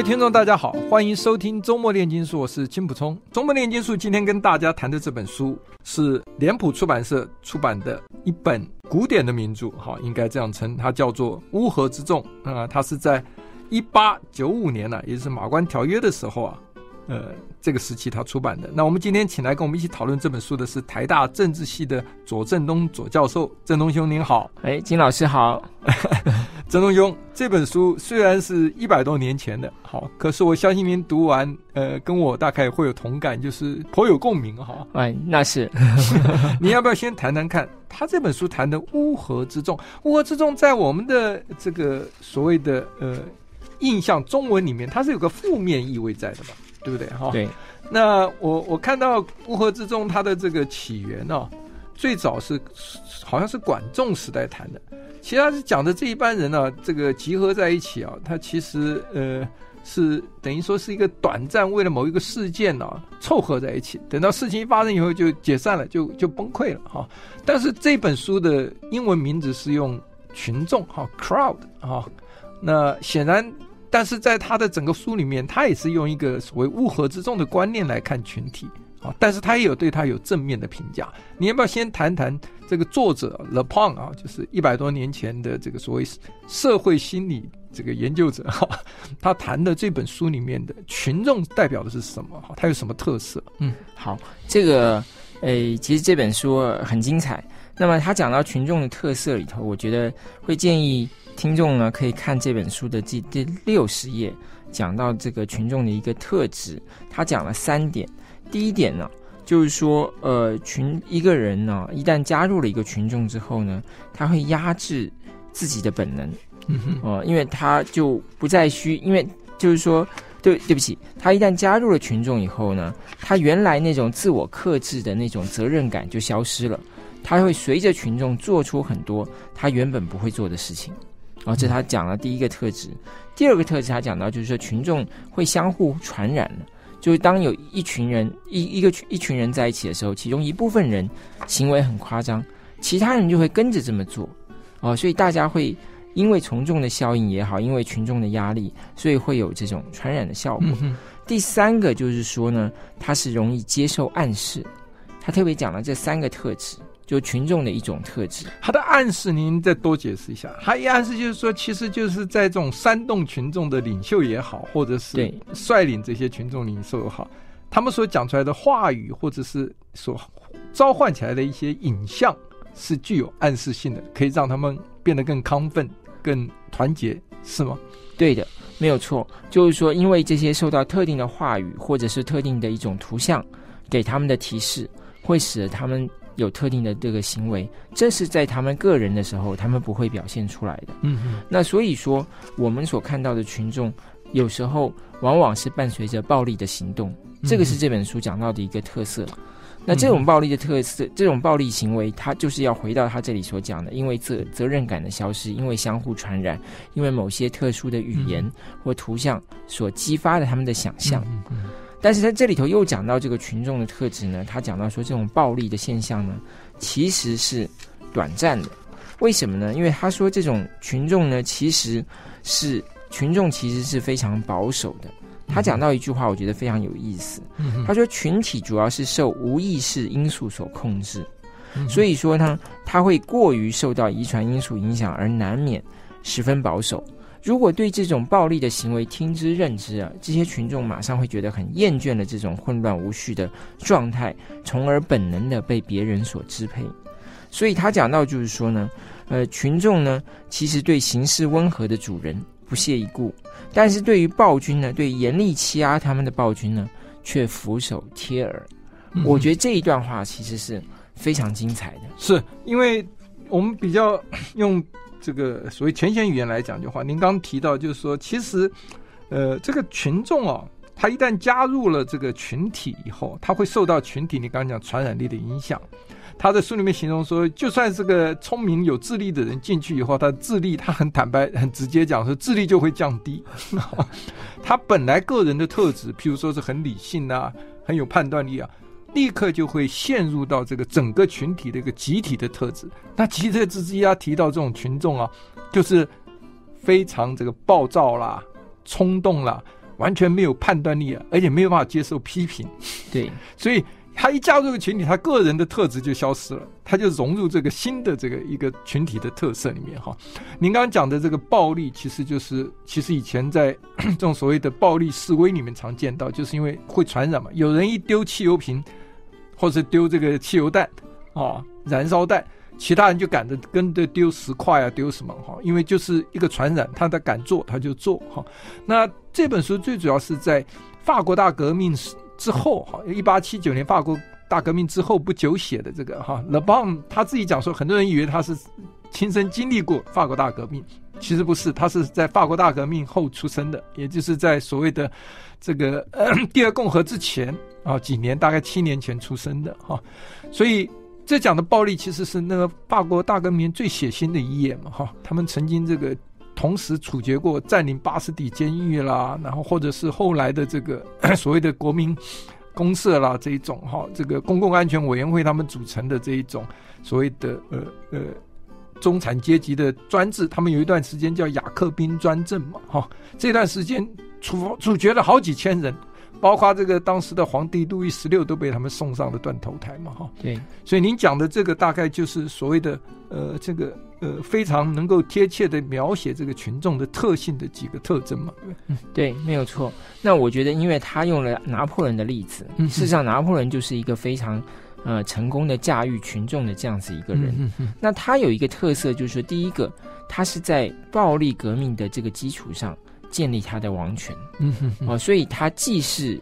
位听众，大家好，欢迎收听周末炼金术，我是金普聪。周末炼金术今天跟大家谈的这本书是脸谱出版社出版的一本古典的名著，哈，应该这样称，它叫做《乌合之众》啊，它是在一八九五年呢、啊，也就是马关条约的时候啊。呃，这个时期他出版的。那我们今天请来跟我们一起讨论这本书的是台大政治系的左正东左教授，正东兄您好。哎，金老师好。政东兄，这本书虽然是一百多年前的，好，可是我相信您读完，呃，跟我大概会有同感，就是颇有共鸣哈。哎，那是。你要不要先谈谈看，他这本书谈的乌合之众，乌合之众在我们的这个所谓的呃印象中文里面，它是有个负面意味在的嘛？对不对？哈，对。那我我看到乌合之众它的这个起源呢、哦，最早是好像是管仲时代谈的。其实他是讲的这一班人呢、这个集合在一起啊，他其实呃是等于说是一个短暂为了某一个事件呢、凑合在一起，等到事情一发生以后就解散了，就就崩溃了哈。但是这本书的英文名字是用群众哈 crowd 啊，那显然。但是在他的整个书里面，他也是用一个所谓乌合之众的观念来看群体啊，但是他也有对他有正面的评价。你要不要先谈谈这个作者 Le Pon 啊，就是一百多年前的这个所谓社会心理这个研究者哈，他谈的这本书里面的群众代表的是什么？哈，他有什么特色？嗯，好，这个诶，其实这本书很精彩。那么他讲到群众的特色里头，我觉得会建议。听众呢，可以看这本书的第第六十页，讲到这个群众的一个特质。他讲了三点。第一点呢，就是说，呃，群一个人呢，一旦加入了一个群众之后呢，他会压制自己的本能，嗯哼，哦、呃，因为他就不再需，因为就是说，对，对不起，他一旦加入了群众以后呢，他原来那种自我克制的那种责任感就消失了，他会随着群众做出很多他原本不会做的事情。哦，这他讲了第一个特质。第二个特质，他讲到就是说，群众会相互传染了。就是当有一群人一一个群一群人在一起的时候，其中一部分人行为很夸张，其他人就会跟着这么做。哦，所以大家会因为从众的效应也好，因为群众的压力，所以会有这种传染的效果。嗯。第三个就是说呢，他是容易接受暗示。他特别讲了这三个特质。就群众的一种特质，他的暗示您再多解释一下。他一暗示就是说，其实就是在这种煽动群众的领袖也好，或者是率领这些群众领袖也好，他们所讲出来的话语，或者是所召唤起来的一些影像，是具有暗示性的，可以让他们变得更亢奋、更团结，是吗？对的，没有错。就是说，因为这些受到特定的话语，或者是特定的一种图像给他们的提示，会使得他们。有特定的这个行为，这是在他们个人的时候，他们不会表现出来的。嗯嗯。那所以说，我们所看到的群众，有时候往往是伴随着暴力的行动。这个是这本书讲到的一个特色。那这种暴力的特色，这种暴力行为，它就是要回到他这里所讲的，因为责责任感的消失，因为相互传染，因为某些特殊的语言或图像所激发的他们的想象。嗯嗯。但是在这里头又讲到这个群众的特质呢，他讲到说，这种暴力的现象呢，其实是短暂的。为什么呢？因为他说这种群众呢，其实是群众其实是非常保守的。他讲到一句话，我觉得非常有意思。他说群体主要是受无意识因素所控制，所以说呢，他会过于受到遗传因素影响，而难免十分保守。如果对这种暴力的行为听之任之啊，这些群众马上会觉得很厌倦了这种混乱无序的状态，从而本能的被别人所支配。所以他讲到就是说呢，呃，群众呢其实对行事温和的主人不屑一顾，但是对于暴君呢，对严厉欺压他们的暴君呢，却俯首帖耳。嗯。我觉得这一段话其实是非常精彩的，是因为我们比较用。这个所谓浅显语言来讲的话，您刚提到就是说，其实，呃，这个群众啊，他一旦加入了这个群体以后，他会受到群体你刚刚讲传染力的影响。他在书里面形容说，就算是个聪明有智力的人进去以后，他的智力他很坦白、很直接讲说，智力就会降低。他本来个人的特质，譬如说是很理性啊，很有判断力啊，立刻就会陷入到这个整个群体的一个集体的特质。那集体的之一，他提到这种群众啊，就是非常这个暴躁啦、冲动啦，完全没有判断力啊，而且没有办法接受批评。对，所以。他一加入这个群体，他个人的特质就消失了，他就融入这个新的这个一个群体的特色里面哈。您刚刚讲的这个暴力，其实就是其实以前在 这种所谓的暴力示威里面常见到，就是因为会传染嘛。有人一丢汽油瓶，或者丢这个汽油弹啊、燃烧弹，其他人就赶着跟着丢石块啊、丢什么哈。因为就是一个传染，他的敢做他就做哈。那这本书最主要是在法国大革命时。之后哈，一八七九年法国大革命之后不久写的这个哈，勒邦他自己讲说，很多人以为他是亲身经历过法国大革命，其实不是，他是在法国大革命后出生的，也就是在所谓的这个 第二共和之前啊几年，大概七年前出生的哈，所以这讲的暴力其实是那个法国大革命最血腥的一页嘛哈，他们曾经这个。同时处决过占领巴士底监狱啦，然后或者是后来的这个 所谓的国民公社啦这一种哈，这个公共安全委员会他们组成的这一种所谓的呃呃中产阶级的专制，他们有一段时间叫雅克宾专政嘛哈，这段时间处处决了好几千人，包括这个当时的皇帝路易十六都被他们送上了断头台嘛哈。对，所以您讲的这个大概就是所谓的呃这个。呃，非常能够贴切的描写这个群众的特性的几个特征嘛？嗯，对，没有错。那我觉得，因为他用了拿破仑的例子，嗯、事实上，拿破仑就是一个非常呃成功的驾驭群众的这样子一个人。那他有一个特色，就是说，第一个，他是在暴力革命的这个基础上建立他的王权。嗯哼。哦、所以他既是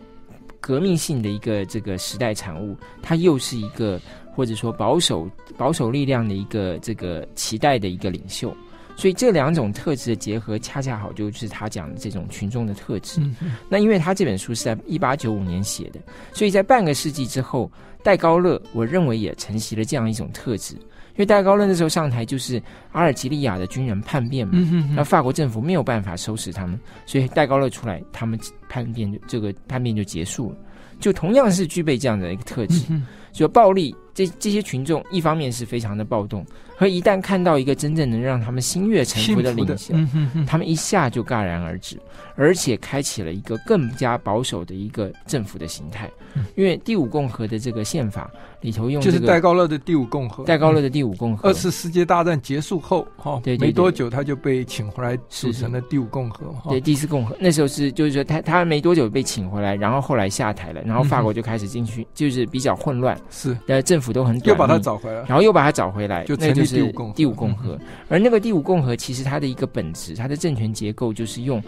革命性的一个这个时代产物，他又是一个。或者说保守保守力量的一个这个期待的一个领袖，所以这两种特质的结合，恰恰好就是他讲的这种群众的特质。那因为他这本书是在一八九五年写的，所以在半个世纪之后，戴高乐我认为也承袭了这样一种特质。因为戴高乐那时候上台就是阿尔及利亚的军人叛变嘛，嗯、哼那法国政府没有办法收拾他们，所以戴高乐出来，他们叛变就这个叛变就结束了。就同样是具备这样的一个特质，就暴力。这这些群众一方面是非常的暴动，和一旦看到一个真正能让他们心悦诚服的领袖，嗯、他们一下就戛然而止，而且开启了一个更加保守的一个政府的形态。嗯、因为第五共和的这个宪法里头用、这个、就是戴高乐的第五共和，戴高乐的第五共和。二次世界大战结束后，哈，对，没多久他就被请回来组成了第五共和。是是。对，第四共和。那时候是就是说他他没多久被请回来，然后后来下台了，然后法国就开始进去，嗯、就是比较混乱，是，呃，政府。都很短，又把他找回来，然后又把他找回来，就那就是第五共和。嗯、而那个第五共和，其实它的一个本质，它的政权结构就是用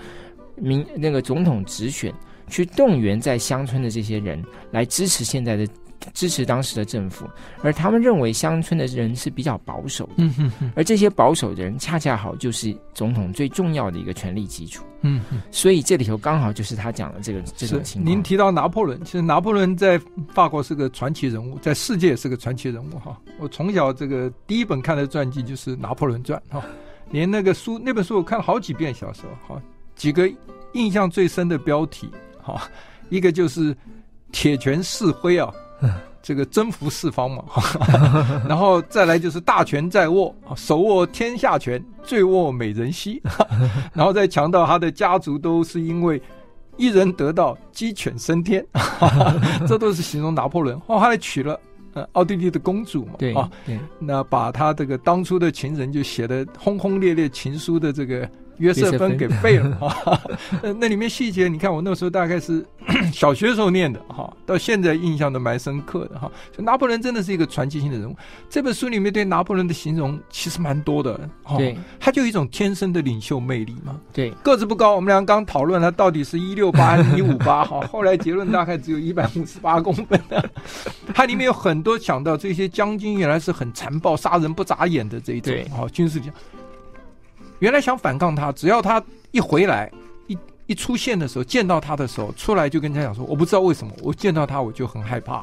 民那个总统直选去动员在乡村的这些人来支持现在的。支持当时的政府，而他们认为乡村的人是比较保守的，嗯哼哼，而这些保守的人恰恰好就是总统最重要的一个权力基础，嗯哼，所以这里头刚好就是他讲的这个这种情况。您提到拿破仑，其实拿破仑在法国是个传奇人物，在世界也是个传奇人物哈。我从小这个第一本看的传记就是《拿破仑传》哈，连那个书那本书我看了好几遍，小时候哈，几个印象最深的标题哈，一个就是铁拳四挥啊。这个征服四方嘛，然后再来就是大权在握，手握天下权，醉卧美人膝，然后再强调他的家族都是因为一人得道，鸡犬升天，这都是形容拿破仑。后来娶了呃奥地利的公主嘛，对啊，对，那把他这个当初的情人就写的轰轰烈烈情书的这个。约瑟芬给背了哈，那那里面细节，你看我那时候大概是 小学时候念的哈，到现在印象都蛮深刻的哈。所以拿破仑真的是一个传奇性的人物。这本书里面对拿破仑的形容其实蛮多的，对，他就有一种天生的领袖魅力嘛。对，个子不高，我们俩刚讨论他到底是一六八还是一五八哈，后来结论大概只有一百五十八公分。他里面有很多讲到这些将军原来是很残暴、杀人不眨眼的这一种哈军事家。原来想反抗他，只要他一回来，一一出现的时候，见到他的时候，出来就跟人家讲说，我不知道为什么，我见到他我就很害怕，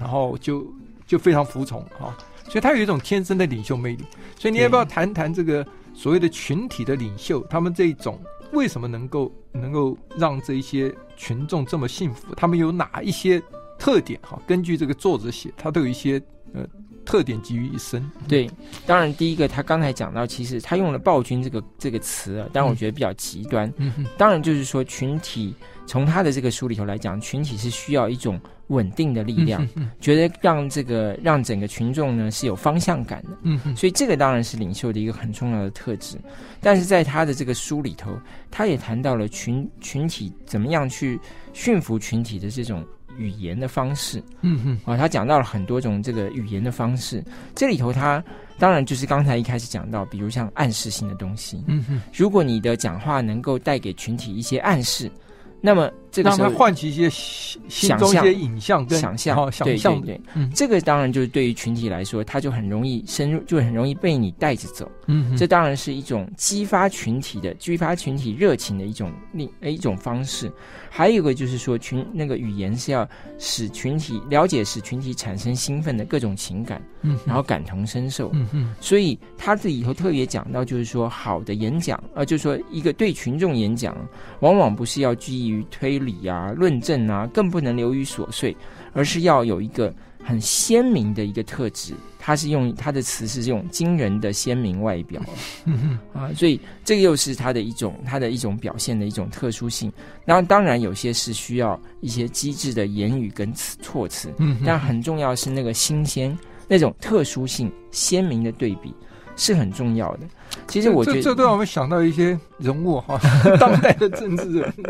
然后就就非常服从哈。所以他有一种天生的领袖魅力。所以你要不要谈谈这个所谓的群体的领袖，他们这一种为什么能够能够让这一些群众这么幸福？他们有哪一些特点哈？根据这个作者写，他都有一些呃。特点集于一身。对，当然第一个他刚才讲到，其实他用了“暴君”这个这个词啊，但我觉得比较极端。嗯哼，当然就是说群体，从他的这个书里头来讲，群体是需要一种稳定的力量，嗯嗯，觉得让这个让整个群众呢是有方向感的。嗯哼，所以这个当然是领袖的一个很重要的特质。但是在他的这个书里头，他也谈到了群群体怎么样去驯服群体的这种。语言的方式，嗯哼，啊，他讲到了很多种这个语言的方式，这里头他当然就是刚才一开始讲到，比如像暗示性的东西，嗯哼，如果你的讲话能够带给群体一些暗示。那么让他唤起一些心中一些影像跟想象，想象对，对，对，嗯，这个当然就是对于群体来说，他就很容易深入，就很容易被你带着走。嗯，这当然是一种激发群体的、激发群体热情的一种另一种方式。还有一个就是说，群那个语言是要使群体了解，使群体产生兴奋的各种情感，嗯，然后感同身受。嗯嗯，所以他这里头特别讲到，就是说好的演讲，呃，就是说一个对群众演讲，往往不是要拘于推理啊、论证啊，更不能流于琐碎，而是要有一个很鲜明的一个特质。他是用他的词是这种惊人的鲜明外表，啊，所以这个又是他的一种他的一种表现的一种特殊性。然后当然有些是需要一些机智的言语跟词措辞，嗯，但很重要是那个新鲜那种特殊性鲜明的对比是很重要的。其实我觉得这，这都让我们想到一些人物哈，当代的政治人物。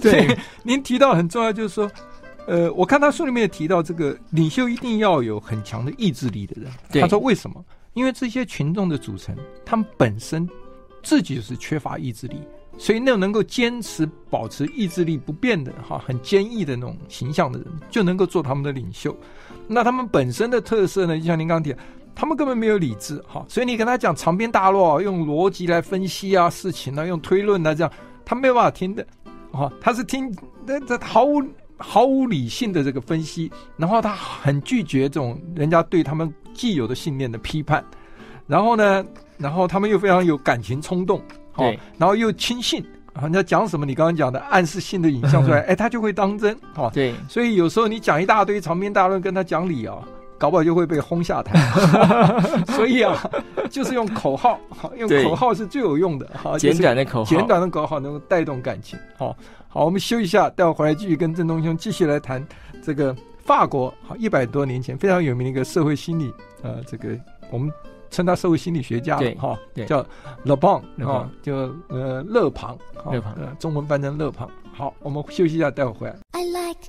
对，您提到很重要，就是说。呃，我看他书里面也提到，这个领袖一定要有很强的意志力的人。他说为什么？因为这些群众的组成，他们本身自己就是缺乏意志力，所以那种能够坚持保持意志力不变的哈，很坚毅的那种形象的人，就能够做他们的领袖。那他们本身的特色呢，就像您刚刚提，他们根本没有理智哈，所以你跟他讲长篇大论，用逻辑来分析啊事情啊，用推论啊这样，他没有办法听的，哈，他是听那这毫无。毫无理性的这个分析，然后他很拒绝这种人家对他们既有的信念的批判，然后呢，然后他们又非常有感情冲动，好，然后又轻信，人家讲什么？你刚刚讲的暗示性的影像出来，哎，他就会当真，哦，对，所以有时候你讲一大堆长篇大论跟他讲理啊。搞不好就会被轰下台，所以啊，就是用口号，用口号是最有用的，好，简短的口号，简短的口号能够带动感情，好，好，我们休息一下，待会儿回来继续跟郑东兄继续来谈这个法国，好，一百多年前非常有名的一个社会心理，呃，这个我们称他社会心理学家，对，哈，叫勒庞，啊，就呃勒庞，勒庞，呃，中文翻成勒庞，好，我们休息一下，待会儿回来。I like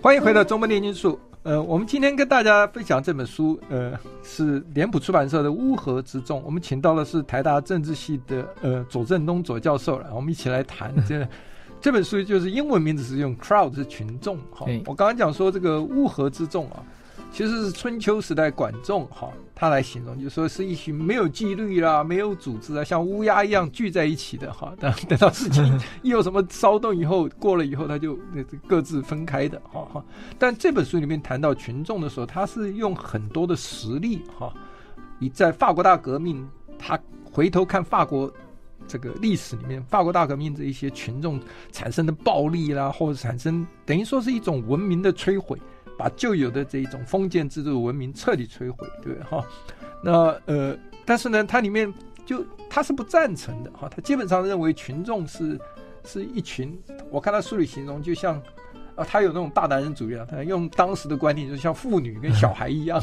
欢迎回到《中本炼金术》。呃，我们今天跟大家分享这本书，呃，是脸谱出版社的《乌合之众》。我们请到的是台大政治系的呃左正东左教授了。我们一起来谈 这这本书，就是英文名字是用 “crowd” 是群众。哈，我刚刚讲说这个“乌合之众”啊。其实是春秋时代管仲哈，他来形容，就说是一群没有纪律啦、没有组织啊，像乌鸦一样聚在一起的哈。等等到事情一有什么骚动以后，过了以后，他就各自分开的哈哈。但这本书里面谈到群众的时候，他是用很多的实例哈。你在法国大革命，他回头看法国这个历史里面，法国大革命这一些群众产生的暴力啦，或者产生等于说是一种文明的摧毁。把旧有的这一种封建制度文明彻底摧毁，对哈？那呃，但是呢，它里面就他是不赞成的哈，他基本上认为群众是是一群，我看他书里形容就像。啊，他有那种大男人主义啊，他用当时的观念，就像妇女跟小孩一样，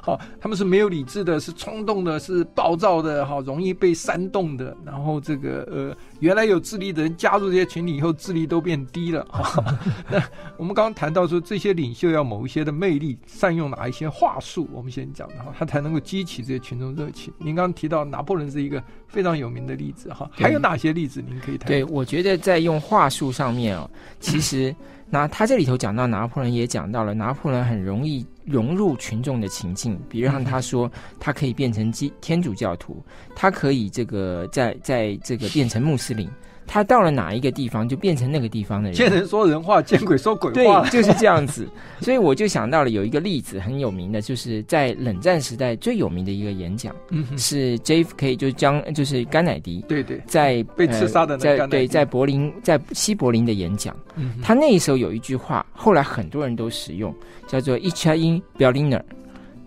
好，他们是没有理智的，是冲动的，是暴躁的，好，容易被煽动的。然后这个呃，原来有智力的人加入这些群体以后，智力都变低了。那我们刚刚谈到说，这些领袖要某一些的魅力，善用哪一些话术，我们先讲的哈，他才能够激起这些群众热情。您刚刚提到拿破仑是一个非常有名的例子哈，还有哪些例子您可以谈？对，我觉得在用话术上面哦，其实。那他这里头讲到拿破仑，也讲到了拿破仑很容易融入群众的情境，比如让他说他可以变成基天主教徒，他可以这个在在这个变成穆斯林。他到了哪一个地方，就变成那个地方的人。见人说人话，见鬼说鬼话。对，就是这样子。所以我就想到了有一个例子，很有名的，就是在冷战时代最有名的一个演讲，嗯、是 JFK，就是将就是甘乃迪，对对，在被刺杀的那个、呃、在对在柏林在西柏林的演讲。嗯、他那时候有一句话，后来很多人都使用，叫做 Ich bin Berliner。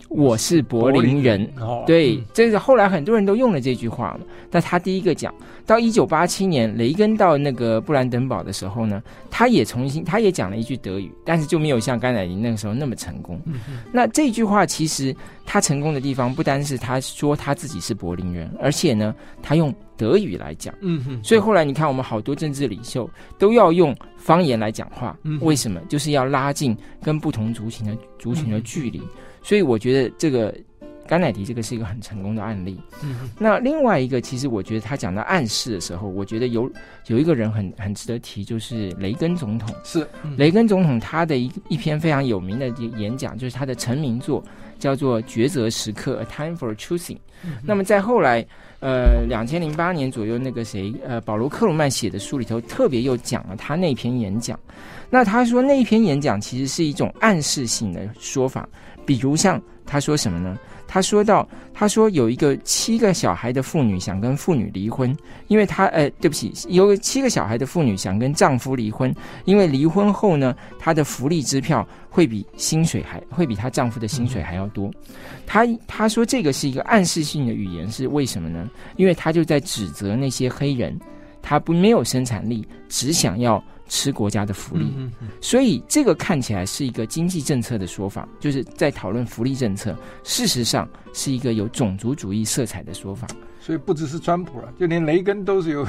我是柏林人，林哦、对，嗯、这是后来很多人都用了这句话嘛。但他第一个讲，到一九八七年雷根到那个布兰登堡的时候呢，他也重新，他也讲了一句德语，但是就没有像甘乃迪那个时候那么成功。嗯、那这句话其实他成功的地方，不单是他说他自己是柏林人，而且呢，他用德语来讲。嗯哼。所以后来你看，我们好多政治领袖都要用方言来讲话，嗯、为什么？就是要拉近跟不同族群的族群的距离。嗯所以我觉得这个甘乃迪这个是一个很成功的案例。嗯哼，那另外一个，其实我觉得他讲到暗示的时候，我觉得有有一个人很很值得提，就是雷根总统。是，嗯、雷根总统他的一一篇非常有名的演讲，就是他的成名作，叫做《抉择时刻》（A Time for Choosing）。嗯、那么在后来，呃，两千零八年左右，那个谁，呃，保罗克鲁曼写的书里头，特别又讲了他那篇演讲。那他说那一篇演讲其实是一种暗示性的说法。比如像他说什么呢？他说到，他说有一个七个小孩的妇女想跟妇女离婚，因为她呃，对不起，有七个小孩的妇女想跟丈夫离婚，因为离婚后呢，她的福利支票会比薪水还会比她丈夫的薪水还要多。她她说这个是一个暗示性的语言，是为什么呢？因为她就在指责那些黑人，他不没有生产力，只想要。吃国家的福利，所以这个看起来是一个经济政策的说法，就是在讨论福利政策。事实上是一个有种族主义色彩的说法。所以不只是川普了，就连雷根都是有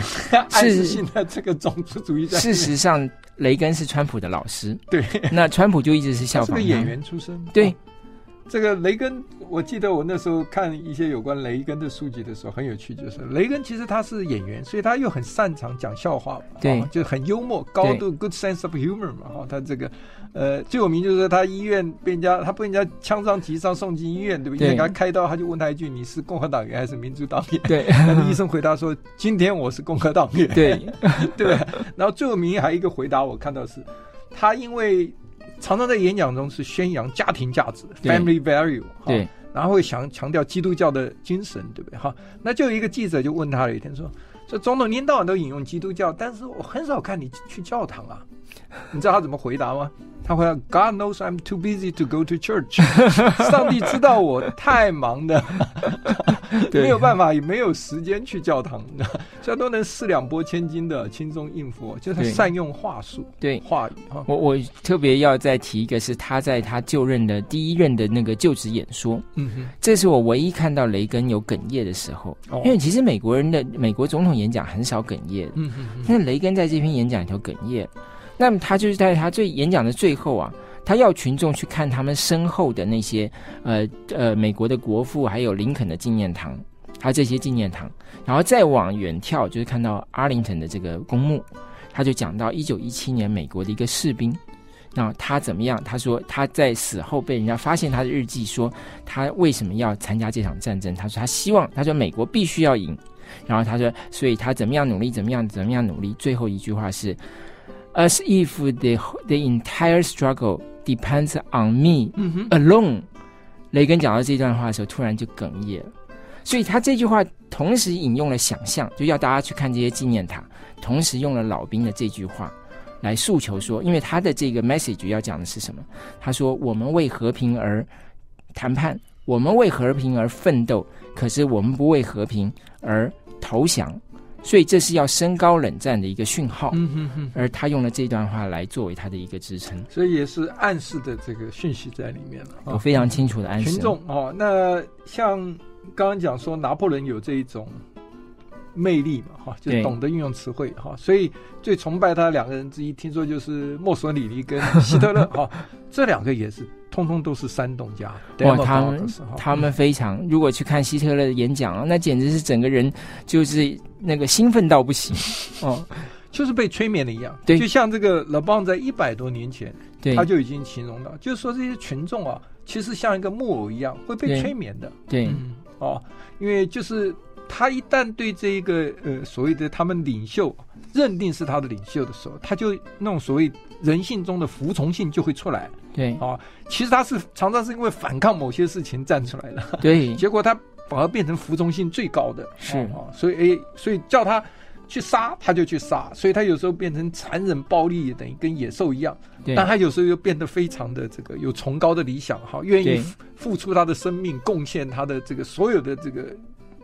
暗示性的这个种族主义在。事实上，雷根是川普的老师，对，那川普就一直是效仿他。是个演员出身，对。哦这个雷根，我记得我那时候看一些有关雷根的书籍的时候，很有趣，就是雷根其实他是演员，所以他又很擅长讲笑话嘛，对，就很幽默，高度 good sense of humor 嘛，哈，他这个呃最有名就是说他医院被人家他被人家枪伤击伤送进医院，对不对？医院给他开刀，他就问他一句：“你是共和党员还是民主党员？”对，医生回答说：“今天我是共和党员。”对，对。然后最有名还有一个回答，我看到是，他因为。常常在演讲中是宣扬家庭价值，family value，对，然后会强强调基督教的精神，对不对？哈，那就有一个记者就问他了一天说：“这总统您到晚都引用基督教，但是我很少看你去教堂啊。” 你知道他怎么回答吗？他回答：“God knows I'm too busy to go to church。”上帝知道我太忙的，没有办法，也没有时间去教堂。所以都能四两拨千斤的轻松应付，就是善用话术，对话语。我我特别要再提一个，是他在他就任的第一任的那个就职演说。嗯哼，这是我唯一看到雷根有哽咽的时候。哦，因为其实美国人的美国总统演讲很少哽咽。嗯哼，那雷根在这篇演讲里头哽咽。那么他就是在他最演讲的最后啊，他要群众去看他们身后的那些呃呃美国的国父，还有林肯的纪念堂，他这些纪念堂，然后再往远眺，就是看到阿灵顿的这个公墓，他就讲到一九一七年美国的一个士兵，那他怎么样？他说他在死后被人家发现他的日记，说他为什么要参加这场战争？他说他希望，他说美国必须要赢，然后他说，所以他怎么样努力，怎么样怎么样努力，最后一句话是。As if the the entire struggle depends on me alone。雷根讲到这段话的时候，突然就哽咽了。所以他这句话同时引用了想象，就要大家去看这些纪念塔，同时用了老兵的这句话来诉求说，因为他的这个 message 要讲的是什么？他说：“我们为和平而谈判，我们为和平而奋斗，可是我们不为和平而投降。”所以这是要升高冷战的一个讯号，嗯哼哼，而他用了这段话来作为他的一个支撑，所以也是暗示的这个讯息在里面了。我非常清楚的暗示。群众哦，那像刚刚讲说拿破仑有这一种魅力嘛，哈，就懂得运用词汇哈，所以最崇拜他两个人之一，听说就是墨索里尼跟希特勒 哈，这两个也是。通通都是煽动家，哇！他们他们非常，如果去看希特勒的演讲，那简直是整个人就是那个兴奋到不行 哦。就是被催眠了一样。对，就像这个勒邦在一百多年前，对，他就已经形容到，就是说这些群众啊，其实像一个木偶一样会被催眠的。对，嗯，哦，因为就是他一旦对这一个呃所谓的他们领袖认定是他的领袖的时候，他就那种所谓人性中的服从性就会出来。对，啊，其实他是常常是因为反抗某些事情站出来的。对，结果他反而变成服从性最高的。是啊，所以诶，所以叫他去杀，他就去杀。所以他有时候变成残忍暴力，等于跟野兽一样。但他有时候又变得非常的这个有崇高的理想，哈，愿意付出他的生命，贡献他的这个所有的这个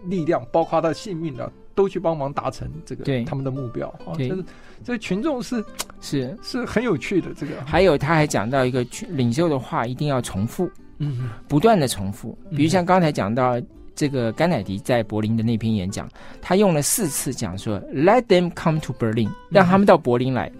力量，包括他的性命啊。都去帮忙达成这个他们的目标啊！这是这个群众是是是很有趣的。这个还有他还讲到一个领袖的话一定要重复，嗯，不断的重复。比如像刚才讲到这个甘乃迪在柏林的那篇演讲，他用了四次讲说 “Let them come to Berlin”，让他们到柏林来。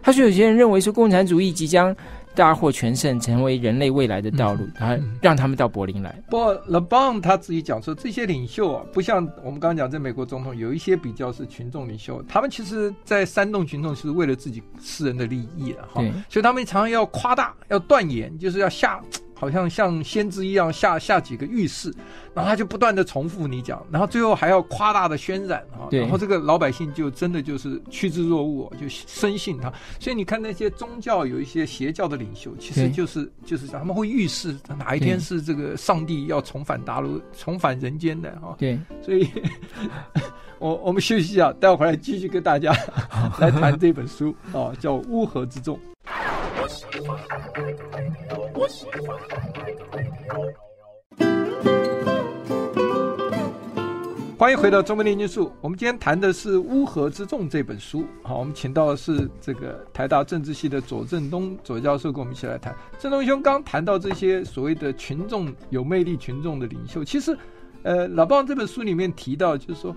他说有些人认为说共产主义即将。大获全胜，成为人类未来的道路，然后、嗯、让他们到柏林来。不过，勒邦他自己讲说，这些领袖啊，不像我们刚刚讲，在美国总统有一些比较是群众领袖，他们其实，在煽动群众，是为了自己私人的利益了哈。所以他们常常要夸大，要断言，就是要下。好像像先知一样下下几个预示，然后他就不断的重复你讲，然后最后还要夸大的渲染啊，然后这个老百姓就真的就是趋之若鹜，就深信他。所以你看那些宗教有一些邪教的领袖，其实就是就是他们会预示哪一天是这个上帝要重返大陆、重返人间的啊。对，所以 我我们休息一下，待会儿回来继续跟大家 来谈这本书啊，叫《乌合之众》。欢迎回到中门炼金术。我们今天谈的是《乌合之众》这本书。好，我们请到的是这个台大政治系的左正东左教授，跟我们一起来谈。正东兄刚谈到这些所谓的群众有魅力群众的领袖，其实，呃，勒邦这本书里面提到，就是说，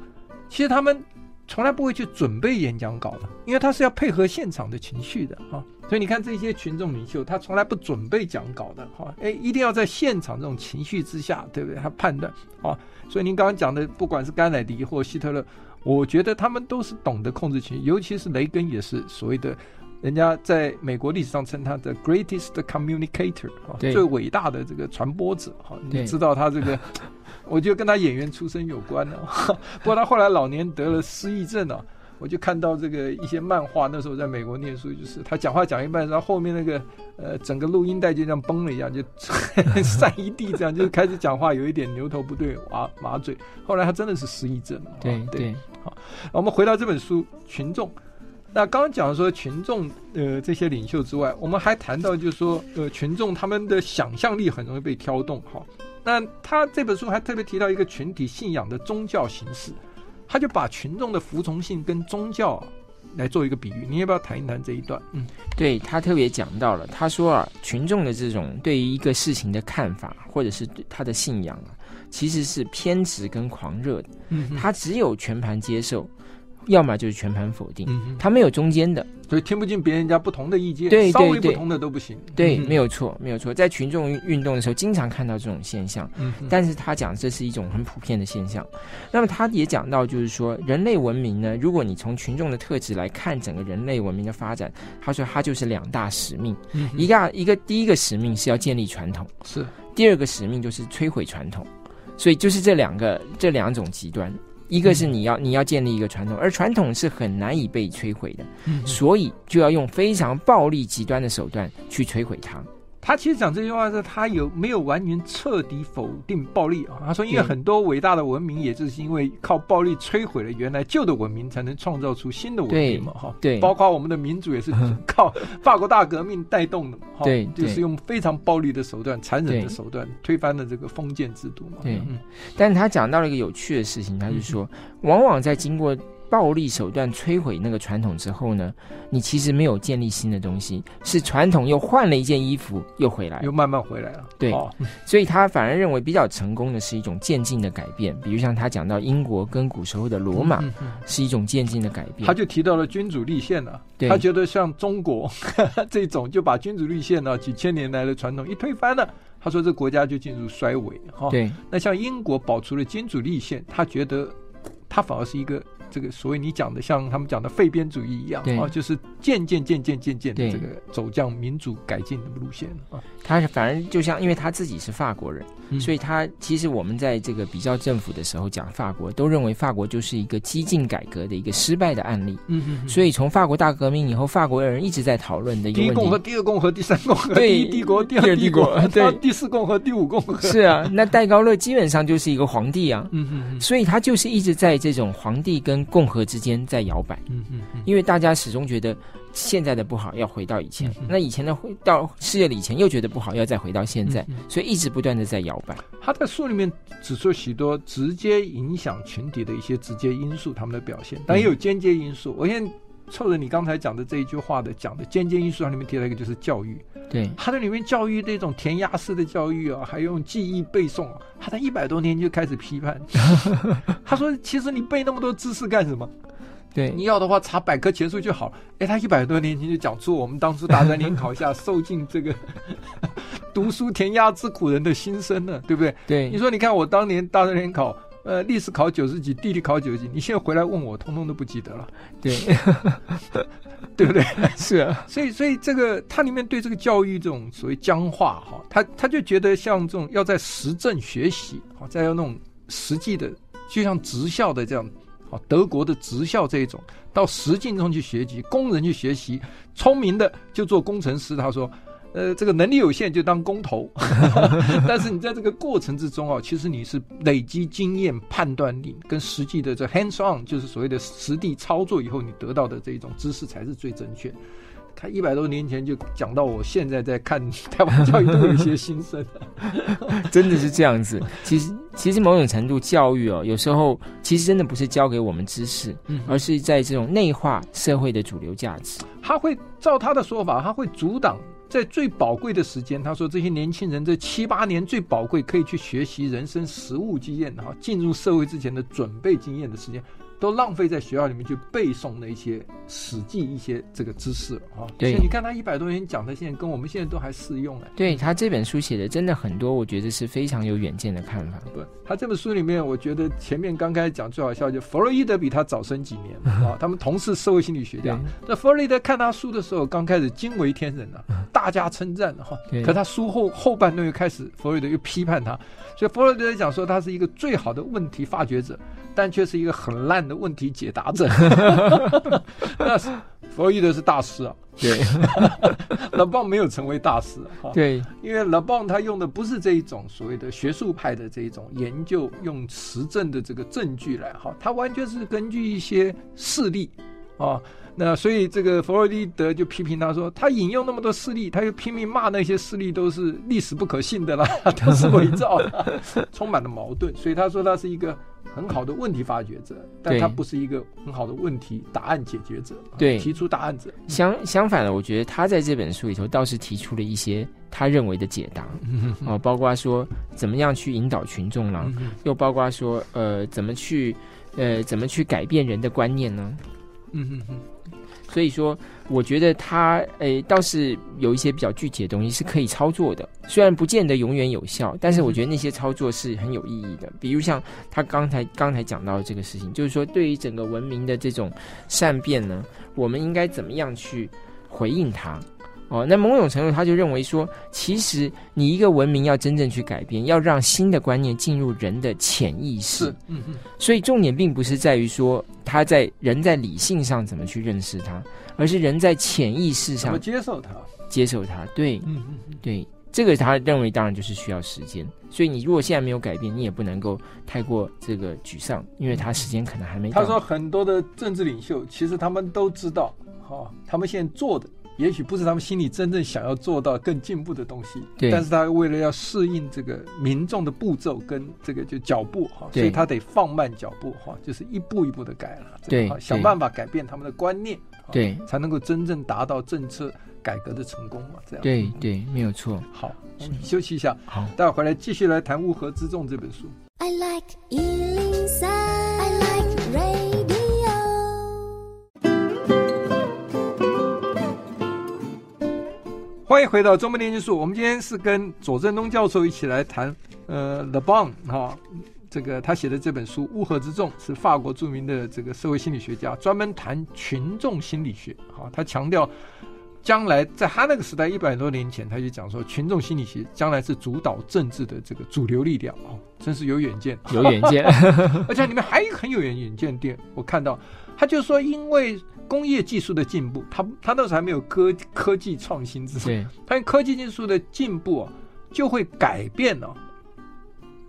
其实他们从来不会去准备演讲稿的，因为他是要配合现场的情绪的啊。所以你看这些群众领袖，他从来不准备讲稿的，哈，哎，一定要在现场这种情绪之下，对不对？他判断，啊，所以您刚刚讲的，不管是甘乃迪或希特勒，我觉得他们都是懂得控制情绪，尤其是雷根也是所谓的，人家在美国历史上称他的 greatest communicator，啊，最伟大的这个传播者，哈，你知道他这个，我觉得跟他演员出身有关的，不过他后来老年得了失忆症啊。我就看到这个一些漫画，那时候在美国念书，就是他讲话讲一半，然后后面那个呃整个录音带就像崩了一样，就散一地，这样就开始讲话有一点牛头不对马马嘴。后来他真的是失忆症了。对对，对，好，我们回到这本书《群众》，那刚刚讲说群众呃这些领袖之外，我们还谈到就是说呃群众他们的想象力很容易被挑动。好，那他这本书还特别提到一个群体信仰的宗教形式。他就把群众的服从性跟宗教啊来做一个比喻，你要不要谈一谈这一段？嗯，对，他特别讲到了，他说啊，群众的这种对于一个事情的看法，或者是他的信仰啊，其实是偏执跟狂热的。嗯，他只有全盘接受。要么就是全盘否定，嗯，他没有中间的，所以听不进别人家不同的意见，对，对，对，稍微不同的都不行。对，没有错，没有错。在群众运动的时候，经常看到这种现象，嗯，但是他讲这是一种很普遍的现象。那么他也讲到，就是说人类文明呢，如果你从群众的特质来看整个人类文明的发展，他说他就是两大使命，嗯，一个一个第一个使命是要建立传统，是。第二个使命就是摧毁传统，所以就是这两个这两种极端。一个是你要你要建立一个传统，而传统是很难以被摧毁的，所以就要用非常暴力极端的手段去摧毁它。他其实讲这句话是，他有没有完全彻底否定暴力啊？他说，因为很多伟大的文明，也就是因为靠暴力摧毁了原来旧的文明，才能创造出新的文明嘛，哈。对，包括我们的民主也是 靠法国大革命带动的，哈。对，就是用非常暴力的手段、残忍的手段推翻了这个封建制度嘛。对，嗯。但是他讲到了一个有趣的事情，他就说，往往在经过。暴力手段摧毁那个传统之后呢，你其实没有建立新的东西，是传统又换了一件衣服又回来，又慢慢回来了。对，哦、所以他反而认为比较成功的是一种渐进的改变，比如像他讲到英国跟古时候的罗马是一种渐进的改变。他就提到了君主立宪了、对，他觉得像中国 这种就把君主立宪呢、啊、几千年来的传统一推翻了，他说这国家就进入衰微。哈、哦，对。那像英国保持了君主立宪，他觉得他反而是一个。这个所谓你讲的像他们讲的废边主义一样啊，就是渐渐渐渐渐渐的这个走向民主改进的路线啊。他是反而就像因为他自己是法国人，嗯、所以他其实我们在这个比较政府的时候讲法国，都认为法国就是一个激进改革的一个失败的案例。嗯嗯。所以从法国大革命以后，法国人一直在讨论的一个问题：第一共和、第二共和、第三共和、第一帝国、第二帝国、对第四共和、第五共和。是啊，那戴高乐基本上就是一个皇帝啊。嗯嗯。所以他就是一直在这种皇帝跟共和之间在摇摆。嗯嗯。因为大家始终觉得。现在的不好，要回到以前；嗯、那以前的回到世界的以前，又觉得不好，要再回到现在，嗯、所以一直不断的在摇摆。他在书里面指出许多直接影响群体的一些直接因素，他们的表现，但也有间接因素。嗯、我现在凑着你刚才讲的这一句话的讲的尖尖艺术，它里面提到一个就是教育。对，他在里面教育那种填鸭式的教育啊，还用记忆背诵，他在一百多年就开始批判。他说：“其实你背那么多知识干什么？”对，你要的话查百科全书就好。哎，他一百多年前就讲出我们当初大专联考下受尽这个 读书填鸭之苦人的心声了，对不对？对，你说你看我当年大专联考，呃，历史考九十几，地理考九十几，你现在回来问我，通通都不记得了。对，对不对？是啊，所以所以这个他里面对这个教育这种所谓僵化哈，他他就觉得像这种要在实证学习，好，再要那种实际的，就像职校的这样。好，德国的职校这一种，到实境中去学习，工人去学习，聪明的就做工程师。他说，呃，这个能力有限就当工头，但是你在这个过程之中啊，其实你是累积经验、判断力跟实际的这 hands on，就是所谓的实地操作以后，你得到的这种知识才是最正确。他一百多年前就讲到，我现在在看台湾教育都有一些心声，真的是这样子。其实，其实某种程度教育哦，有时候其实真的不是教给我们知识，嗯而是在这种内化社会的主流价值。他会照他的说法，他会阻挡在最宝贵的时间。他说，这些年轻人这七八年最宝贵，可以去学习人生实务经验哈，进入社会之前的准备经验的时间。都浪费在学校里面去背诵的一些史记一些这个知识了啊！对，你看他一百多年讲的，现在跟我们现在都还适用哎。对，他这本书写的真的很多，我觉得是非常有远见的看法。不，他这本书里面，我觉得前面刚开始讲最好笑，就弗洛伊德比他早生几年啊，他们同是社会心理学家。那弗洛伊德看他书的时候，刚开始惊为天人啊，大家称赞哈。可他书后后半段又开始，弗洛伊德又批判他，所以弗洛伊德讲说他是一个最好的问题发掘者。但却是一个很烂的问题解答者，那是弗洛伊德是大师啊，对，勒邦没有成为大师啊，对，因为勒邦他用的不是这一种所谓的学术派的这一种研究，用实证的这个证据来哈，他完全是根据一些事例啊。那所以这个弗洛伊德就批评他说，他引用那么多事例，他又拼命骂那些事例都是历史不可信的啦，都是伪造的，充满了矛盾。所以他说他是一个很好的问题发掘者，但他不是一个很好的问题答案解决者，对，提出答案者。相相反的，我觉得他在这本书里头倒是提出了一些他认为的解答，哦，包括说怎么样去引导群众呢？又包括说呃怎么去呃怎么去改变人的观念呢？嗯哼哼。所以说，我觉得他诶倒是有一些比较具体的东西是可以操作的，虽然不见得永远有效，但是我觉得那些操作是很有意义的。比如像他刚才刚才讲到的这个事情，就是说对于整个文明的这种善变呢，我们应该怎么样去回应它？哦，那某种程度，他就认为说，其实你一个文明要真正去改变，要让新的观念进入人的潜意识。嗯嗯。所以重点并不是在于说他在人在理性上怎么去认识它，而是人在潜意识上接受它，接受它。对，嗯嗯，对，这个他认为当然就是需要时间。所以你如果现在没有改变，你也不能够太过这个沮丧，因为他时间可能还没到。他说很多的政治领袖其实他们都知道，哈、哦，他们现在做的。也许不是他们心里真正想要做到更进步的东西，对。但是他为了要适应这个民众的步骤跟这个就脚步哈，所以他得放慢脚步哈，就是一步一步的改了，对，想办法改变他们的观念，对，才能够真正达到政策改革的成功嘛，这样。对对，没有错。好，我们休息一下，好，待会回来继续来谈《乌合之众》这本书。I like 欢迎回到中门念经术。我们今天是跟左正东教授一起来谈，呃，勒邦哈，这个他写的这本书《乌合之众》是法国著名的这个社会心理学家，专门谈群众心理学。好，他强调，将来在他那个时代一百多年前，他就讲说，群众心理学将来是主导政治的这个主流力量。哦，真是有远见，有远见。而且里面还有很有远远见点，我看到他就说，因为工业技术的进步，它它那时候还没有科科技创新之前，他科技技术的进步啊，就会改变了。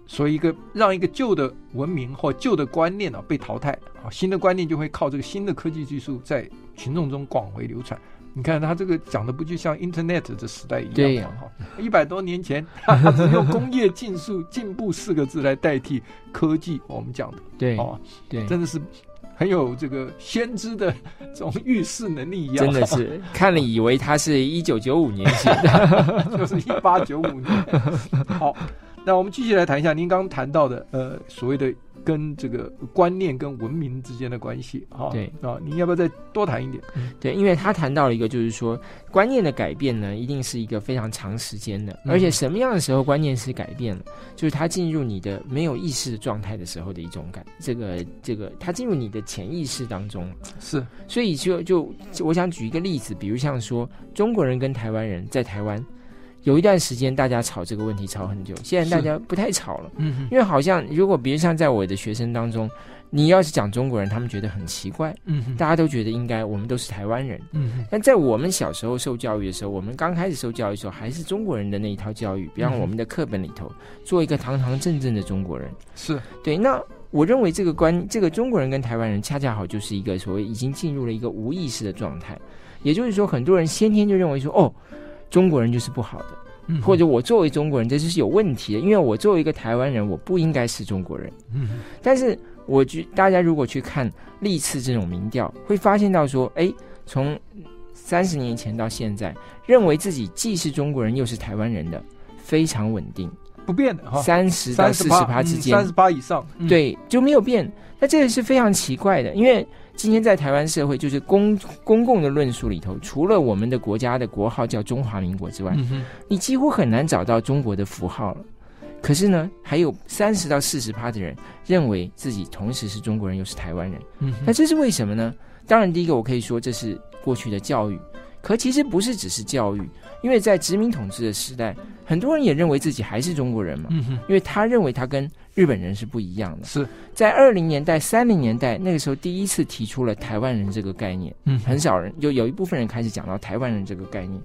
所以，一个让一个旧的文明或旧的观念啊被淘汰啊，新的观念就会靠这个新的科技技术在群众中广为流传。你看他这个讲的不就像 Internet 的时代一样吗？哈，一百多年前他只用工业技术进步四个字来代替科技，我们讲的对哦，对，真的是很有这个先知的这种预示能力一样。真的是 看了以为他是一九九五年写的，就是一八九五年。好。那我们继续来谈一下您刚刚谈到的，呃，所谓的跟这个观念跟文明之间的关系，哈，对啊，您要不要再多谈一点？对，因为他谈到了一个，就是说观念的改变呢，一定是一个非常长时间的，而且什么样的时候观念是改变了，就是他进入你的没有意识的状态的时候的一种感，这个这个他进入你的潜意识当中，是，所以就就我想举一个例子，比如像说中国人跟台湾人在台湾。有一段时间，大家吵这个问题吵很久，现在大家不太吵了。嗯，因为好像如果比如像在我的学生当中，你要是讲中国人，他们觉得很奇怪。嗯，大家都觉得应该我们都是台湾人。嗯，但在我们小时候受教育的时候，我们刚开始受教育的时候，还是中国人的那一套教育，比方我们的课本里头，做一个堂堂正正的中国人。是对。那我认为这个关，这个中国人跟台湾人恰恰好就是一个所谓已经进入了一个无意识的状态，也就是说，很多人先天就认为说，哦。中国人就是不好的，或者我作为中国人，这就是有问题的，因为我作为一个台湾人，我不应该是中国人。嗯，但是我觉大家如果去看历次这种民调，会发现到说，哎，从三十年前到现在，认为自己既是中国人又是台湾人的，非常稳定，不变的哈，三十到四十趴之间，三十八以上，对，就没有变。那这个是非常奇怪的，因为。今天在台湾社会，就是公公共的论述里头，除了我们的国家的国号叫中华民国之外，嗯，你几乎很难找到中国的符号了。可是呢，还有三十到四十趴的人认为自己同时是中国人又是台湾人。嗯，那这是为什么呢？当然，第一个我可以说这是过去的教育，可其实不是只是教育，因为在殖民统治的时代，很多人也认为自己还是中国人嘛。嗯，因为他认为他跟日本人是不一样的，是在二零年代、三零年代那个时候，第一次提出了台湾人这个概念。嗯，很少人，就有一部分人开始讲到台湾人这个概念。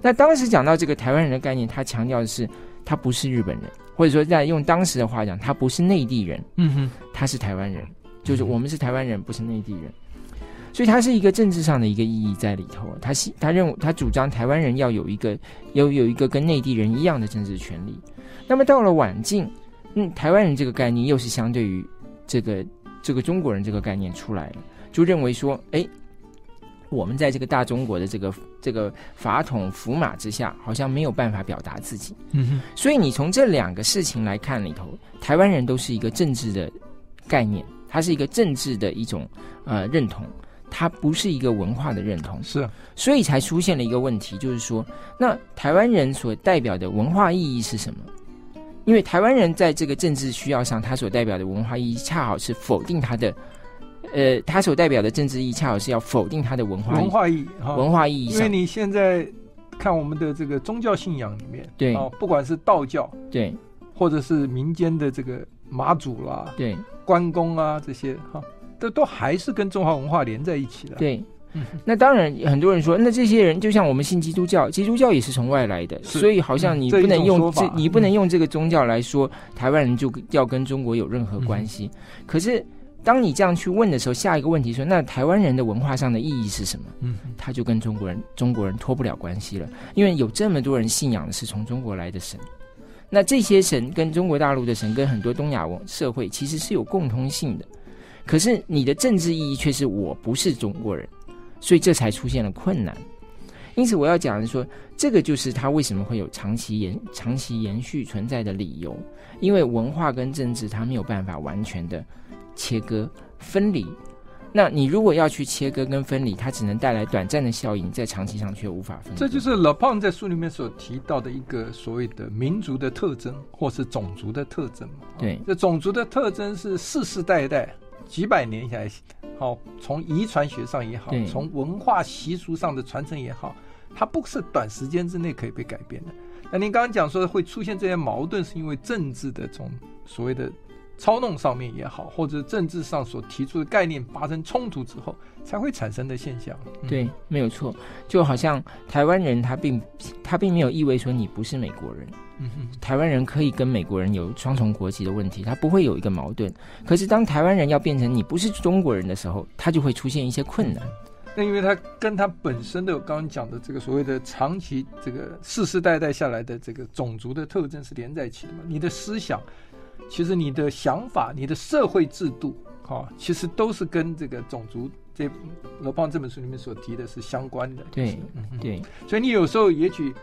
那当时讲到这个台湾人的概念，他强调的是他不是日本人，或者说在用当时的话讲，他不是内地人。嗯哼，他是台湾人，就是我们是台湾人，不是内地人。所以他是一个政治上的一个意义在里头。他他认为他主张台湾人要有一个有有一个跟内地人一样的政治权利。那么到了晚近。嗯，台湾人这个概念又是相对于这个这个中国人这个概念出来的，就认为说，哎，我们在这个大中国的这个这个法统符码之下，好像没有办法表达自己。嗯哼。所以你从这两个事情来看里头，台湾人都是一个政治的概念，它是一个政治的一种呃认同，它不是一个文化的认同。是。所以才出现了一个问题，就是说，那台湾人所代表的文化意义是什么？因为台湾人在这个政治需要上，他所代表的文化意义恰好是否定他的，呃，他所代表的政治意义恰好是要否定他的文化。文化意义，文化意义。因为你现在看我们的这个宗教信仰里面，对，哦，不管是道教，对，或者是民间的这个妈祖啦，对，关公啊这些，哈，这都还是跟中华文化连在一起的。对。那当然，很多人说，那这些人就像我们信基督教，基督教也是从外来的，所以好像你不能用这，你不能用这个宗教来说台湾人就要跟中国有任何关系。可是，当你这样去问的时候，下一个问题说，那台湾人的文化上的意义是什么？嗯，他就跟中国人中国人脱不了关系了，因为有这么多人信仰的是从中国来的神，那这些神跟中国大陆的神跟很多东亚文社会其实是有共通性的，可是你的政治意义却是我不是中国人。所以这才出现了困难，因此我要讲的是说，这个就是它为什么会有长期延长期延续存在的理由，因为文化跟政治它没有办法完全的切割分离。那你如果要去切割跟分离，它只能带来短暂的效应，在长期上却无法分离。这就是 LeBron 在书里面所提到的一个所谓的民族的特征，或是种族的特征。对，这种族的特征是世世代代几百年下来，好，从遗传学上也好，从文化习俗上的传承也好，它不是短时间之内可以被改变的。那您刚刚讲说会出现这些矛盾，是因为政治的这种所谓的。操弄上面也好，或者政治上所提出的概念发生冲突之后才会产生的现象。嗯、对，没有错。就好像台湾人，他并他并没有意味说你不是美国人。嗯哼，台湾人可以跟美国人有双重国籍的问题，他不会有一个矛盾。可是当台湾人要变成你不是中国人的时候，他就会出现一些困难。那因为他跟他本身的刚刚讲的这个所谓的长期这个世世代代下来的这个种族的特征是连在一起的嘛，你的思想。其实你的想法、你的社会制度，哈、哦，其实都是跟这个种族这罗胖这本书里面所提的是相关的。对，嗯，对。所以你有时候也许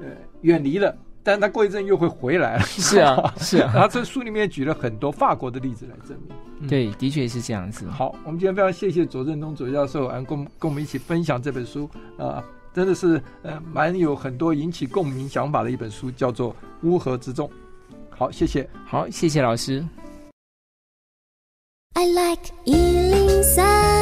呃远离了，但他过一阵又会回来了。是啊，是啊。然后这书里面举了很多法国的例子来证明。嗯、对，的确是这样子。好，我们今天非常谢谢左正东左教授，嗯跟跟我们一起分享这本书啊、呃，真的是呃蛮有很多引起共鸣想法的一本书，叫做《乌合之众》。好，谢谢。好，谢谢老师。I like 103。